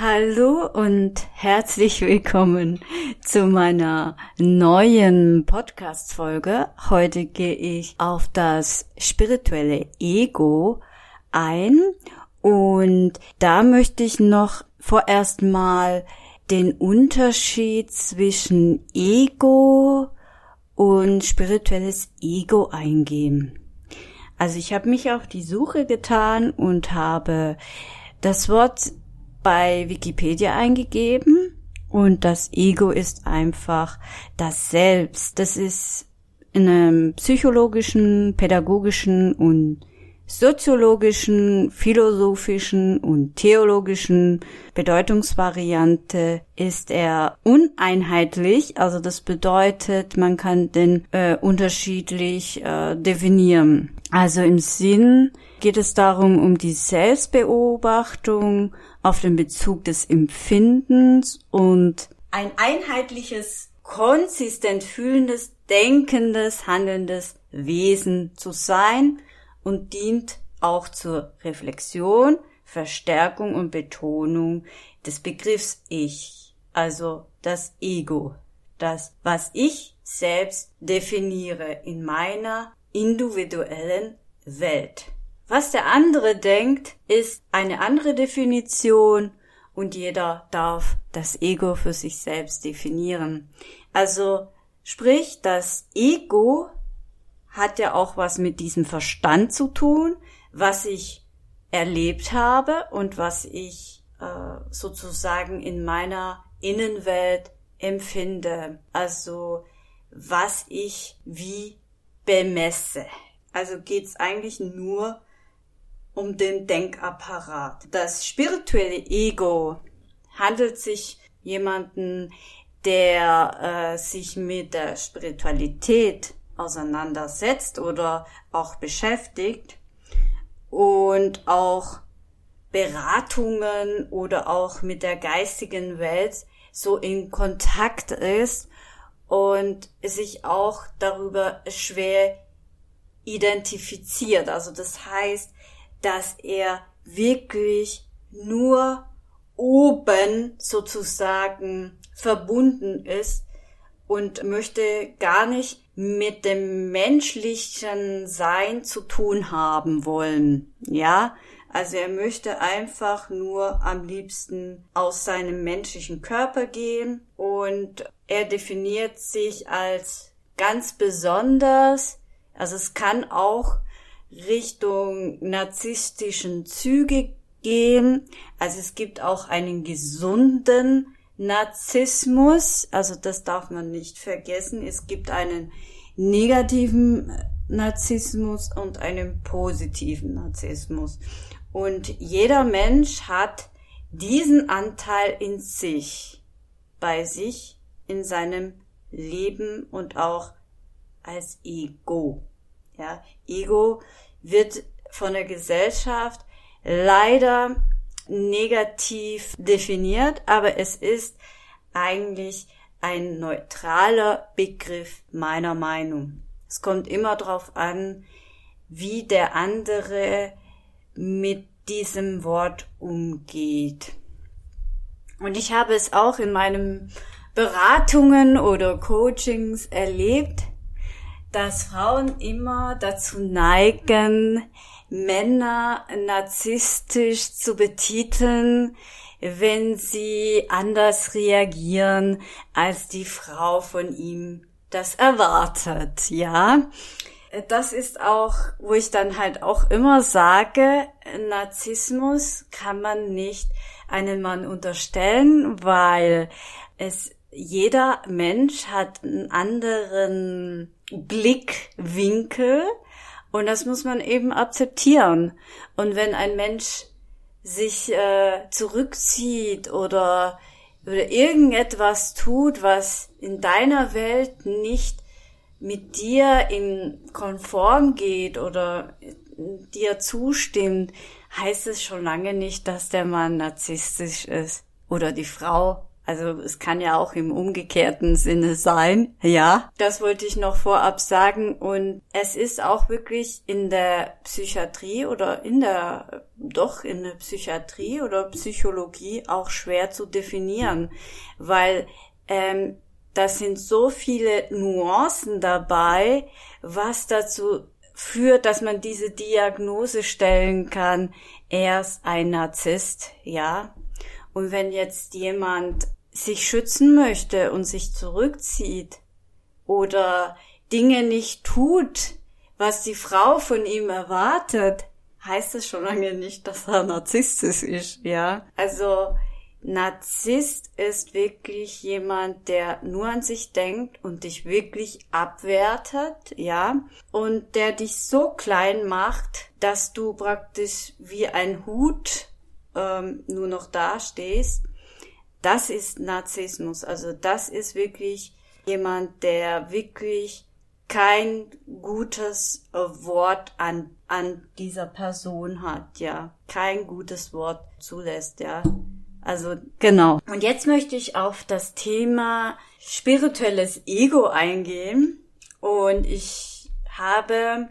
Hallo und herzlich willkommen zu meiner neuen Podcast-Folge. Heute gehe ich auf das spirituelle Ego ein und da möchte ich noch vorerst mal den Unterschied zwischen Ego und spirituelles Ego eingehen. Also ich habe mich auf die Suche getan und habe das Wort bei Wikipedia eingegeben und das Ego ist einfach das Selbst. Das ist in einem psychologischen, pädagogischen und soziologischen, philosophischen und theologischen Bedeutungsvariante ist er uneinheitlich. Also das bedeutet, man kann den äh, unterschiedlich äh, definieren. Also im Sinn geht es darum, um die Selbstbeobachtung auf den Bezug des Empfindens und ein einheitliches, konsistent fühlendes, denkendes, handelndes Wesen zu sein und dient auch zur Reflexion, Verstärkung und Betonung des Begriffs Ich, also das Ego, das, was ich selbst definiere in meiner individuellen Welt. Was der andere denkt, ist eine andere Definition und jeder darf das Ego für sich selbst definieren. Also sprich, das Ego hat ja auch was mit diesem Verstand zu tun, was ich erlebt habe und was ich äh, sozusagen in meiner Innenwelt empfinde. Also was ich wie bemesse. Also geht's eigentlich nur um den Denkapparat. Das spirituelle Ego handelt sich jemanden, der äh, sich mit der Spiritualität auseinandersetzt oder auch beschäftigt und auch Beratungen oder auch mit der geistigen Welt so in Kontakt ist und sich auch darüber schwer identifiziert. Also das heißt, dass er wirklich nur oben sozusagen verbunden ist und möchte gar nicht mit dem menschlichen Sein zu tun haben wollen. Ja, also er möchte einfach nur am liebsten aus seinem menschlichen Körper gehen und er definiert sich als ganz besonders. Also es kann auch Richtung narzisstischen Züge gehen. Also es gibt auch einen gesunden Narzissmus. Also das darf man nicht vergessen. Es gibt einen negativen Narzissmus und einen positiven Narzissmus. Und jeder Mensch hat diesen Anteil in sich, bei sich, in seinem Leben und auch als Ego. Ja, Ego wird von der Gesellschaft leider negativ definiert, aber es ist eigentlich ein neutraler Begriff meiner Meinung. Es kommt immer darauf an, wie der andere mit diesem Wort umgeht. Und ich habe es auch in meinen Beratungen oder Coachings erlebt, dass Frauen immer dazu neigen, Männer narzisstisch zu betiteln, wenn sie anders reagieren, als die Frau von ihm das erwartet, ja. Das ist auch, wo ich dann halt auch immer sage, Narzissmus kann man nicht einem Mann unterstellen, weil es jeder Mensch hat einen anderen Blickwinkel und das muss man eben akzeptieren. Und wenn ein Mensch sich äh, zurückzieht oder, oder irgendetwas tut, was in deiner Welt nicht mit dir in konform geht oder dir zustimmt, heißt es schon lange nicht, dass der Mann narzisstisch ist oder die Frau. Also es kann ja auch im umgekehrten Sinne sein. Ja, das wollte ich noch vorab sagen. Und es ist auch wirklich in der Psychiatrie oder in der, doch in der Psychiatrie oder Psychologie auch schwer zu definieren, weil ähm, da sind so viele Nuancen dabei, was dazu führt, dass man diese Diagnose stellen kann. Er ist ein Narzisst, ja. Und wenn jetzt jemand sich schützen möchte und sich zurückzieht oder Dinge nicht tut, was die Frau von ihm erwartet, heißt es schon lange nicht, dass er narzisstisch ist, ja. Also, Narzisst ist wirklich jemand, der nur an sich denkt und dich wirklich abwertet, ja, und der dich so klein macht, dass du praktisch wie ein Hut ähm, nur noch dastehst das ist Narzissmus. Also das ist wirklich jemand, der wirklich kein gutes Wort an, an dieser Person hat, ja. Kein gutes Wort zulässt, ja. Also genau. Und jetzt möchte ich auf das Thema spirituelles Ego eingehen. Und ich habe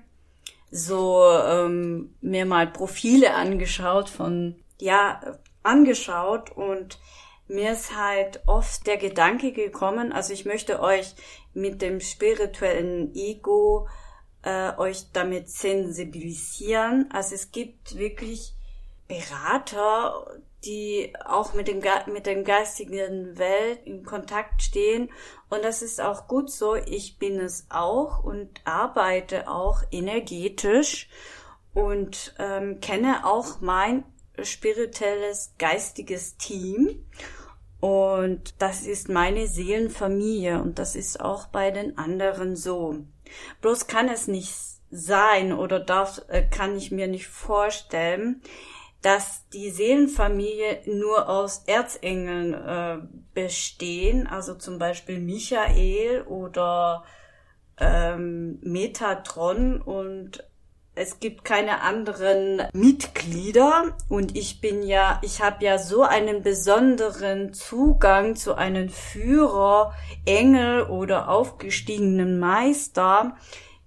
so ähm, mir mal Profile angeschaut von, ja, angeschaut und mir ist halt oft der Gedanke gekommen, also ich möchte euch mit dem spirituellen Ego äh, euch damit sensibilisieren. Also es gibt wirklich Berater, die auch mit dem, mit dem geistigen Welt in Kontakt stehen. Und das ist auch gut so. Ich bin es auch und arbeite auch energetisch und ähm, kenne auch mein spirituelles, geistiges Team. Und das ist meine Seelenfamilie und das ist auch bei den anderen so. Bloß kann es nicht sein oder darf, äh, kann ich mir nicht vorstellen, dass die Seelenfamilie nur aus Erzengeln äh, bestehen, also zum Beispiel Michael oder ähm, Metatron und es gibt keine anderen Mitglieder und ich bin ja, ich habe ja so einen besonderen Zugang zu einem Führer, Engel oder aufgestiegenen Meister.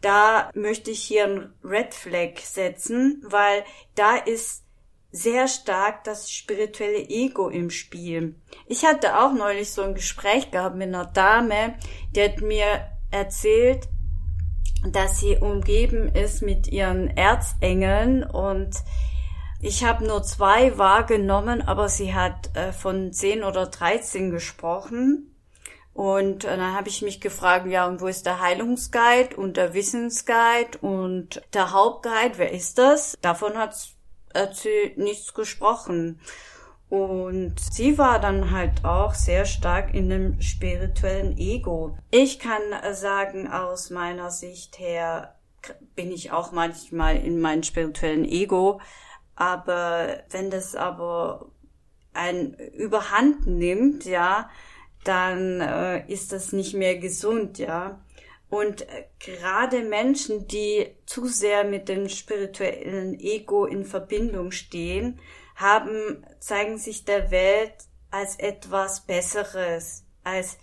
Da möchte ich hier ein Red Flag setzen, weil da ist sehr stark das spirituelle Ego im Spiel. Ich hatte auch neulich so ein Gespräch gehabt mit einer Dame, die hat mir erzählt, dass sie umgeben ist mit ihren Erzengeln und ich habe nur zwei wahrgenommen, aber sie hat äh, von zehn oder dreizehn gesprochen. Und äh, dann habe ich mich gefragt, ja, und wo ist der Heilungsguide und der Wissensguide und der Hauptguide, wer ist das? Davon hat sie nichts gesprochen. Und sie war dann halt auch sehr stark in dem spirituellen Ego. Ich kann sagen, aus meiner Sicht her bin ich auch manchmal in meinem spirituellen Ego. Aber wenn das aber ein Überhand nimmt, ja, dann äh, ist das nicht mehr gesund, ja. Und äh, gerade Menschen, die zu sehr mit dem spirituellen Ego in Verbindung stehen, haben, zeigen sich der Welt als etwas Besseres, als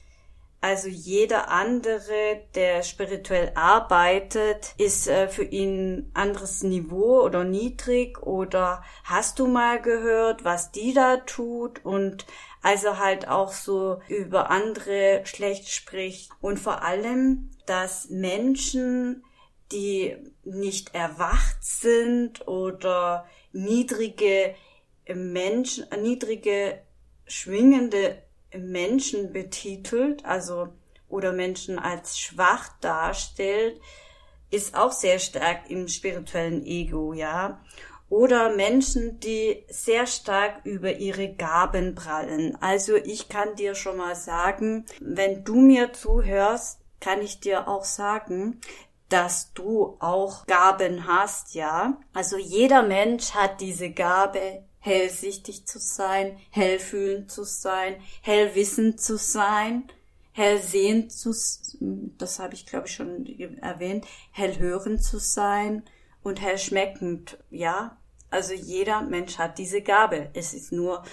also jeder andere, der spirituell arbeitet, ist äh, für ihn anderes Niveau oder niedrig. Oder hast du mal gehört, was die da tut? Und also halt auch so über andere schlecht spricht. Und vor allem, dass Menschen, die nicht erwacht sind oder niedrige Menschen, niedrige, schwingende Menschen betitelt, also oder Menschen als schwach darstellt, ist auch sehr stark im spirituellen Ego, ja. Oder Menschen, die sehr stark über ihre Gaben prallen. Also ich kann dir schon mal sagen, wenn du mir zuhörst, kann ich dir auch sagen, dass du auch Gaben hast, ja. Also jeder Mensch hat diese Gabe, hellsichtig zu sein, hellfühlend zu sein, hellwissend zu sein, hell sehen zu, das habe ich glaube ich schon erwähnt, hell hören zu sein und hell schmeckend, ja. Also jeder Mensch hat diese Gabe. Es ist nur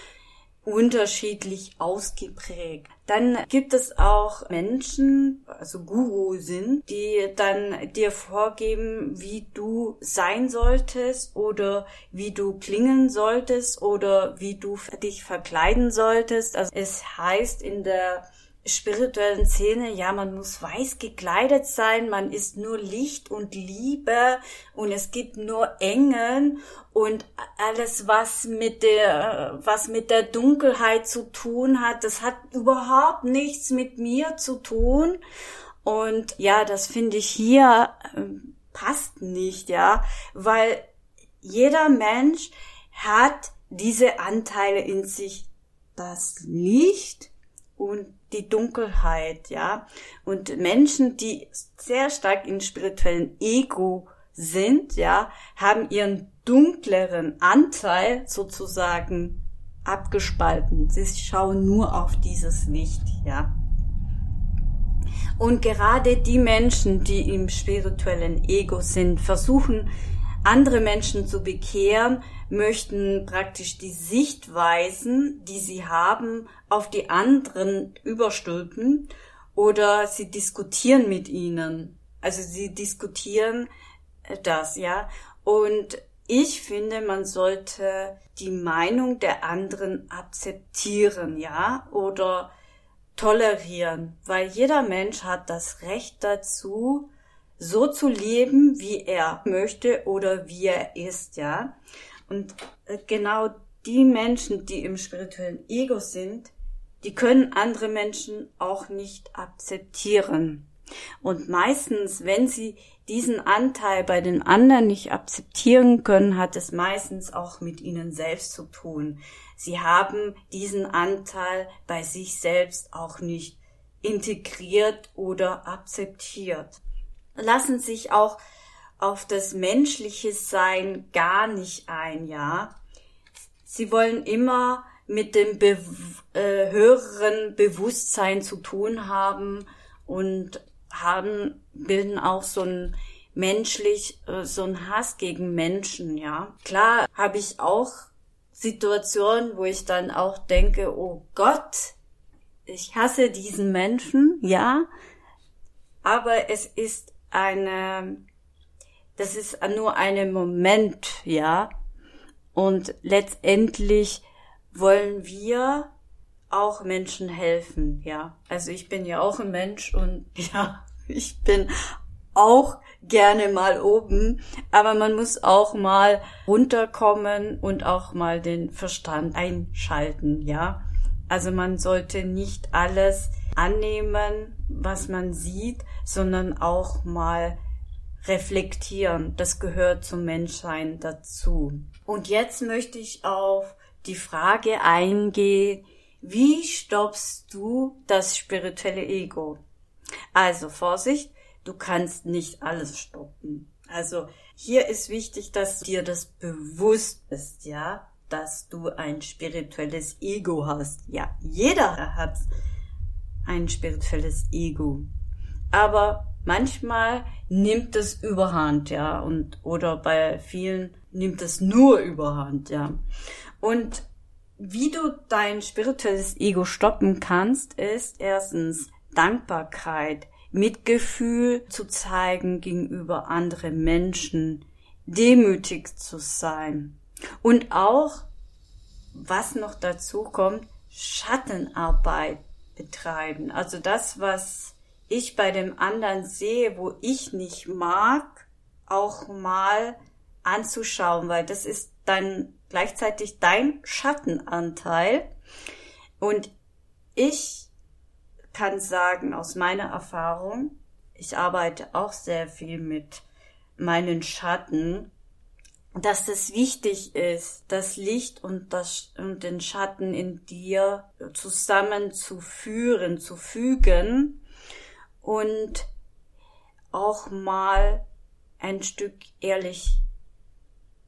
unterschiedlich ausgeprägt. Dann gibt es auch Menschen, also Guru sind, die dann dir vorgeben, wie du sein solltest oder wie du klingen solltest oder wie du dich verkleiden solltest. Also es heißt in der spirituellen Szene, ja, man muss weiß gekleidet sein, man ist nur Licht und Liebe und es gibt nur Engeln und alles, was mit der, was mit der Dunkelheit zu tun hat, das hat überhaupt nichts mit mir zu tun. Und ja, das finde ich hier äh, passt nicht, ja, weil jeder Mensch hat diese Anteile in sich, das Licht und die Dunkelheit, ja. Und Menschen, die sehr stark in spirituellen Ego sind, ja, haben ihren dunkleren Anteil sozusagen abgespalten. Sie schauen nur auf dieses Licht, ja. Und gerade die Menschen, die im spirituellen Ego sind, versuchen, andere Menschen zu bekehren, möchten praktisch die Sichtweisen, die sie haben, auf die anderen überstülpen oder sie diskutieren mit ihnen. Also sie diskutieren äh, das, ja. Und ich finde, man sollte die Meinung der anderen akzeptieren, ja, oder tolerieren, weil jeder Mensch hat das Recht dazu, so zu leben, wie er möchte oder wie er ist, ja. Und äh, genau die Menschen, die im spirituellen Ego sind, die können andere Menschen auch nicht akzeptieren. Und meistens, wenn sie diesen Anteil bei den anderen nicht akzeptieren können, hat es meistens auch mit ihnen selbst zu tun. Sie haben diesen Anteil bei sich selbst auch nicht integriert oder akzeptiert. Lassen sich auch auf das menschliche Sein gar nicht ein, ja. Sie wollen immer mit dem Be äh, höheren Bewusstsein zu tun haben und haben, bilden auch so ein menschlich, äh, so ein Hass gegen Menschen, ja. Klar habe ich auch Situationen, wo ich dann auch denke, oh Gott, ich hasse diesen Menschen, ja. Aber es ist eine das ist nur ein Moment, ja. Und letztendlich wollen wir auch Menschen helfen, ja. Also ich bin ja auch ein Mensch und ja, ich bin auch gerne mal oben, aber man muss auch mal runterkommen und auch mal den Verstand einschalten, ja. Also man sollte nicht alles annehmen, was man sieht, sondern auch mal reflektieren. Das gehört zum Menschsein dazu. Und jetzt möchte ich auf die Frage eingehen, wie stoppst du das spirituelle Ego? Also Vorsicht, du kannst nicht alles stoppen. Also hier ist wichtig, dass dir das bewusst ist, ja, dass du ein spirituelles Ego hast. Ja, jeder hat ein spirituelles Ego. Aber manchmal nimmt es überhand, ja, und oder bei vielen nimmt es nur überhand, ja. Und wie du dein spirituelles Ego stoppen kannst, ist erstens Dankbarkeit, Mitgefühl zu zeigen gegenüber anderen Menschen, demütig zu sein und auch, was noch dazu kommt, Schattenarbeit betreiben. Also das, was ich bei dem anderen sehe, wo ich nicht mag, auch mal anzuschauen, weil das ist dann gleichzeitig dein Schattenanteil. Und ich kann sagen aus meiner Erfahrung, ich arbeite auch sehr viel mit meinen Schatten, dass es wichtig ist, das Licht und, das, und den Schatten in dir zusammenzuführen, zu fügen, und auch mal ein Stück ehrlich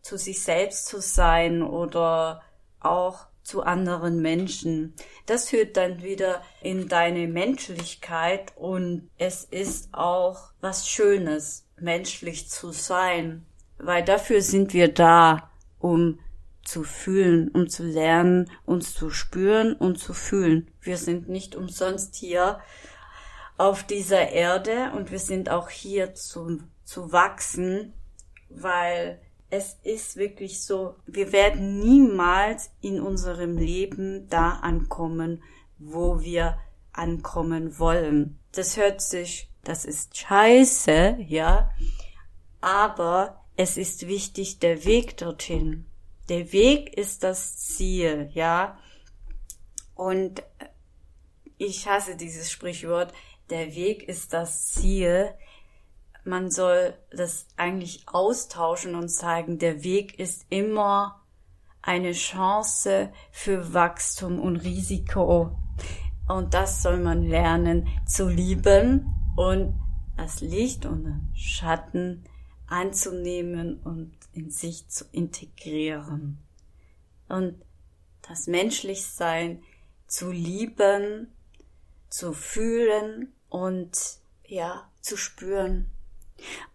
zu sich selbst zu sein oder auch zu anderen Menschen. Das führt dann wieder in deine Menschlichkeit und es ist auch was Schönes, menschlich zu sein, weil dafür sind wir da, um zu fühlen, um zu lernen, uns zu spüren und zu fühlen. Wir sind nicht umsonst hier auf dieser Erde und wir sind auch hier zu, zu wachsen, weil es ist wirklich so, wir werden niemals in unserem Leben da ankommen, wo wir ankommen wollen. Das hört sich, das ist scheiße, ja, aber es ist wichtig der Weg dorthin. Der Weg ist das Ziel, ja. Und ich hasse dieses Sprichwort, der Weg ist das Ziel. Man soll das eigentlich austauschen und zeigen, der Weg ist immer eine Chance für Wachstum und Risiko. Und das soll man lernen zu lieben und das Licht und Schatten anzunehmen und in sich zu integrieren. Und das Menschlichsein zu lieben, zu fühlen und ja, zu spüren.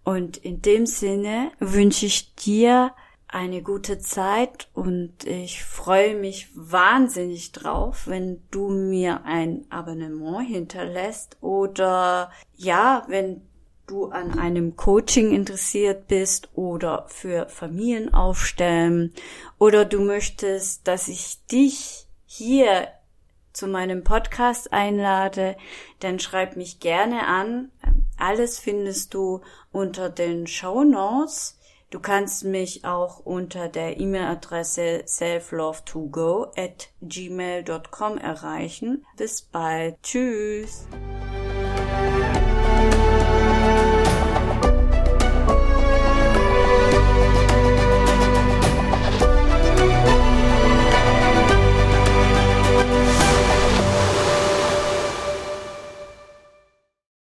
Und in dem Sinne wünsche ich dir eine gute Zeit und ich freue mich wahnsinnig drauf, wenn du mir ein Abonnement hinterlässt oder ja, wenn du an einem Coaching interessiert bist oder für Familien aufstellen oder du möchtest, dass ich dich hier zu meinem Podcast einlade, dann schreib mich gerne an. Alles findest du unter den Show Notes. Du kannst mich auch unter der E-Mail-Adresse selflove2go at gmail.com erreichen. Bis bald. Tschüss.